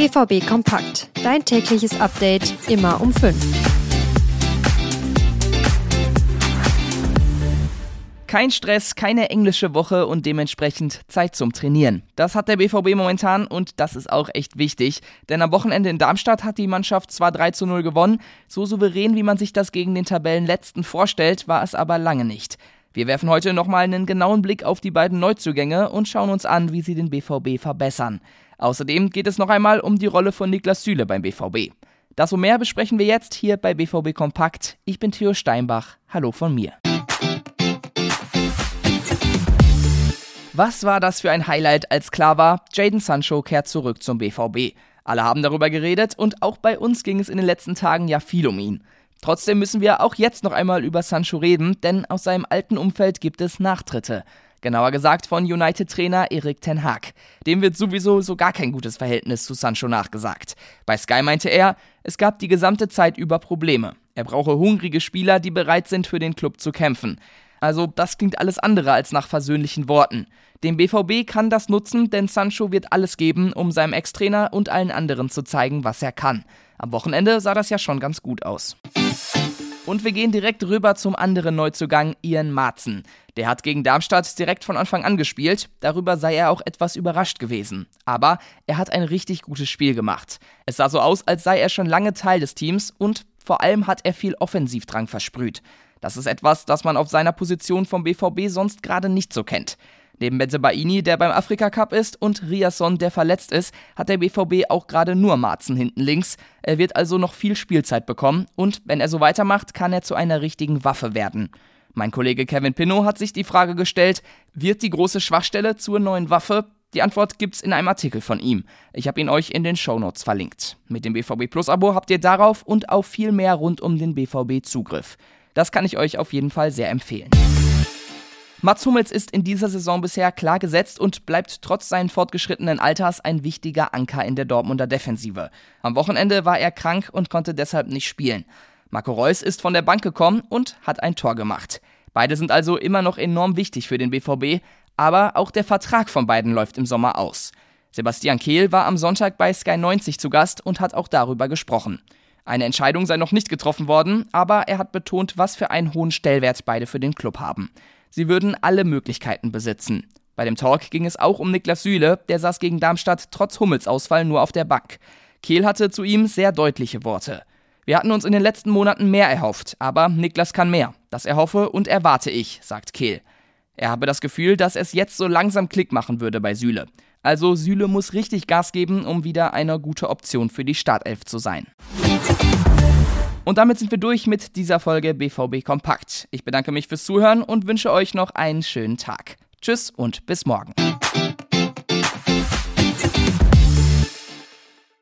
BVB Kompakt. Dein tägliches Update immer um 5. Kein Stress, keine englische Woche und dementsprechend Zeit zum Trainieren. Das hat der BVB momentan und das ist auch echt wichtig, denn am Wochenende in Darmstadt hat die Mannschaft zwar 3 zu 0 gewonnen, so souverän wie man sich das gegen den Tabellenletzten vorstellt, war es aber lange nicht. Wir werfen heute nochmal einen genauen Blick auf die beiden Neuzugänge und schauen uns an, wie sie den BVB verbessern. Außerdem geht es noch einmal um die Rolle von Niklas Süle beim BVB. Das und mehr besprechen wir jetzt hier bei BVB Kompakt. Ich bin Theo Steinbach. Hallo von mir. Was war das für ein Highlight, als klar war, Jaden Sancho kehrt zurück zum BVB. Alle haben darüber geredet und auch bei uns ging es in den letzten Tagen ja viel um ihn. Trotzdem müssen wir auch jetzt noch einmal über Sancho reden, denn aus seinem alten Umfeld gibt es Nachtritte. Genauer gesagt von United-Trainer Erik Ten Haag. Dem wird sowieso so gar kein gutes Verhältnis zu Sancho nachgesagt. Bei Sky meinte er, es gab die gesamte Zeit über Probleme. Er brauche hungrige Spieler, die bereit sind, für den Club zu kämpfen. Also das klingt alles andere als nach versöhnlichen Worten. Dem BVB kann das nutzen, denn Sancho wird alles geben, um seinem Ex-Trainer und allen anderen zu zeigen, was er kann. Am Wochenende sah das ja schon ganz gut aus. Und wir gehen direkt rüber zum anderen Neuzugang, Ian Marzen. Der hat gegen Darmstadt direkt von Anfang an gespielt, darüber sei er auch etwas überrascht gewesen. Aber er hat ein richtig gutes Spiel gemacht. Es sah so aus, als sei er schon lange Teil des Teams und vor allem hat er viel Offensivdrang versprüht. Das ist etwas, das man auf seiner Position vom BVB sonst gerade nicht so kennt. Neben Benzebaini, der beim Afrika Cup ist, und Riasson, der verletzt ist, hat der BVB auch gerade nur Marzen hinten links. Er wird also noch viel Spielzeit bekommen und wenn er so weitermacht, kann er zu einer richtigen Waffe werden. Mein Kollege Kevin Pinot hat sich die Frage gestellt, wird die große Schwachstelle zur neuen Waffe? Die Antwort gibt's in einem Artikel von ihm. Ich habe ihn euch in den Shownotes verlinkt. Mit dem BVB Plus Abo habt ihr darauf und auf viel mehr rund um den BVB Zugriff. Das kann ich euch auf jeden Fall sehr empfehlen. Mats Hummels ist in dieser Saison bisher klar gesetzt und bleibt trotz seines fortgeschrittenen Alters ein wichtiger Anker in der Dortmunder Defensive. Am Wochenende war er krank und konnte deshalb nicht spielen. Marco Reus ist von der Bank gekommen und hat ein Tor gemacht. Beide sind also immer noch enorm wichtig für den BVB, aber auch der Vertrag von beiden läuft im Sommer aus. Sebastian Kehl war am Sonntag bei Sky 90 zu Gast und hat auch darüber gesprochen. Eine Entscheidung sei noch nicht getroffen worden, aber er hat betont, was für einen hohen Stellwert beide für den Club haben. Sie würden alle Möglichkeiten besitzen. Bei dem Talk ging es auch um Niklas Süle, der saß gegen Darmstadt trotz Hummelsausfall nur auf der Bank. Kehl hatte zu ihm sehr deutliche Worte. Wir hatten uns in den letzten Monaten mehr erhofft, aber Niklas kann mehr. Das erhoffe und erwarte ich, sagt Kehl. Er habe das Gefühl, dass es jetzt so langsam Klick machen würde bei Süle. Also Süle muss richtig Gas geben, um wieder eine gute Option für die Startelf zu sein. Und damit sind wir durch mit dieser Folge BVB Kompakt. Ich bedanke mich fürs Zuhören und wünsche euch noch einen schönen Tag. Tschüss und bis morgen.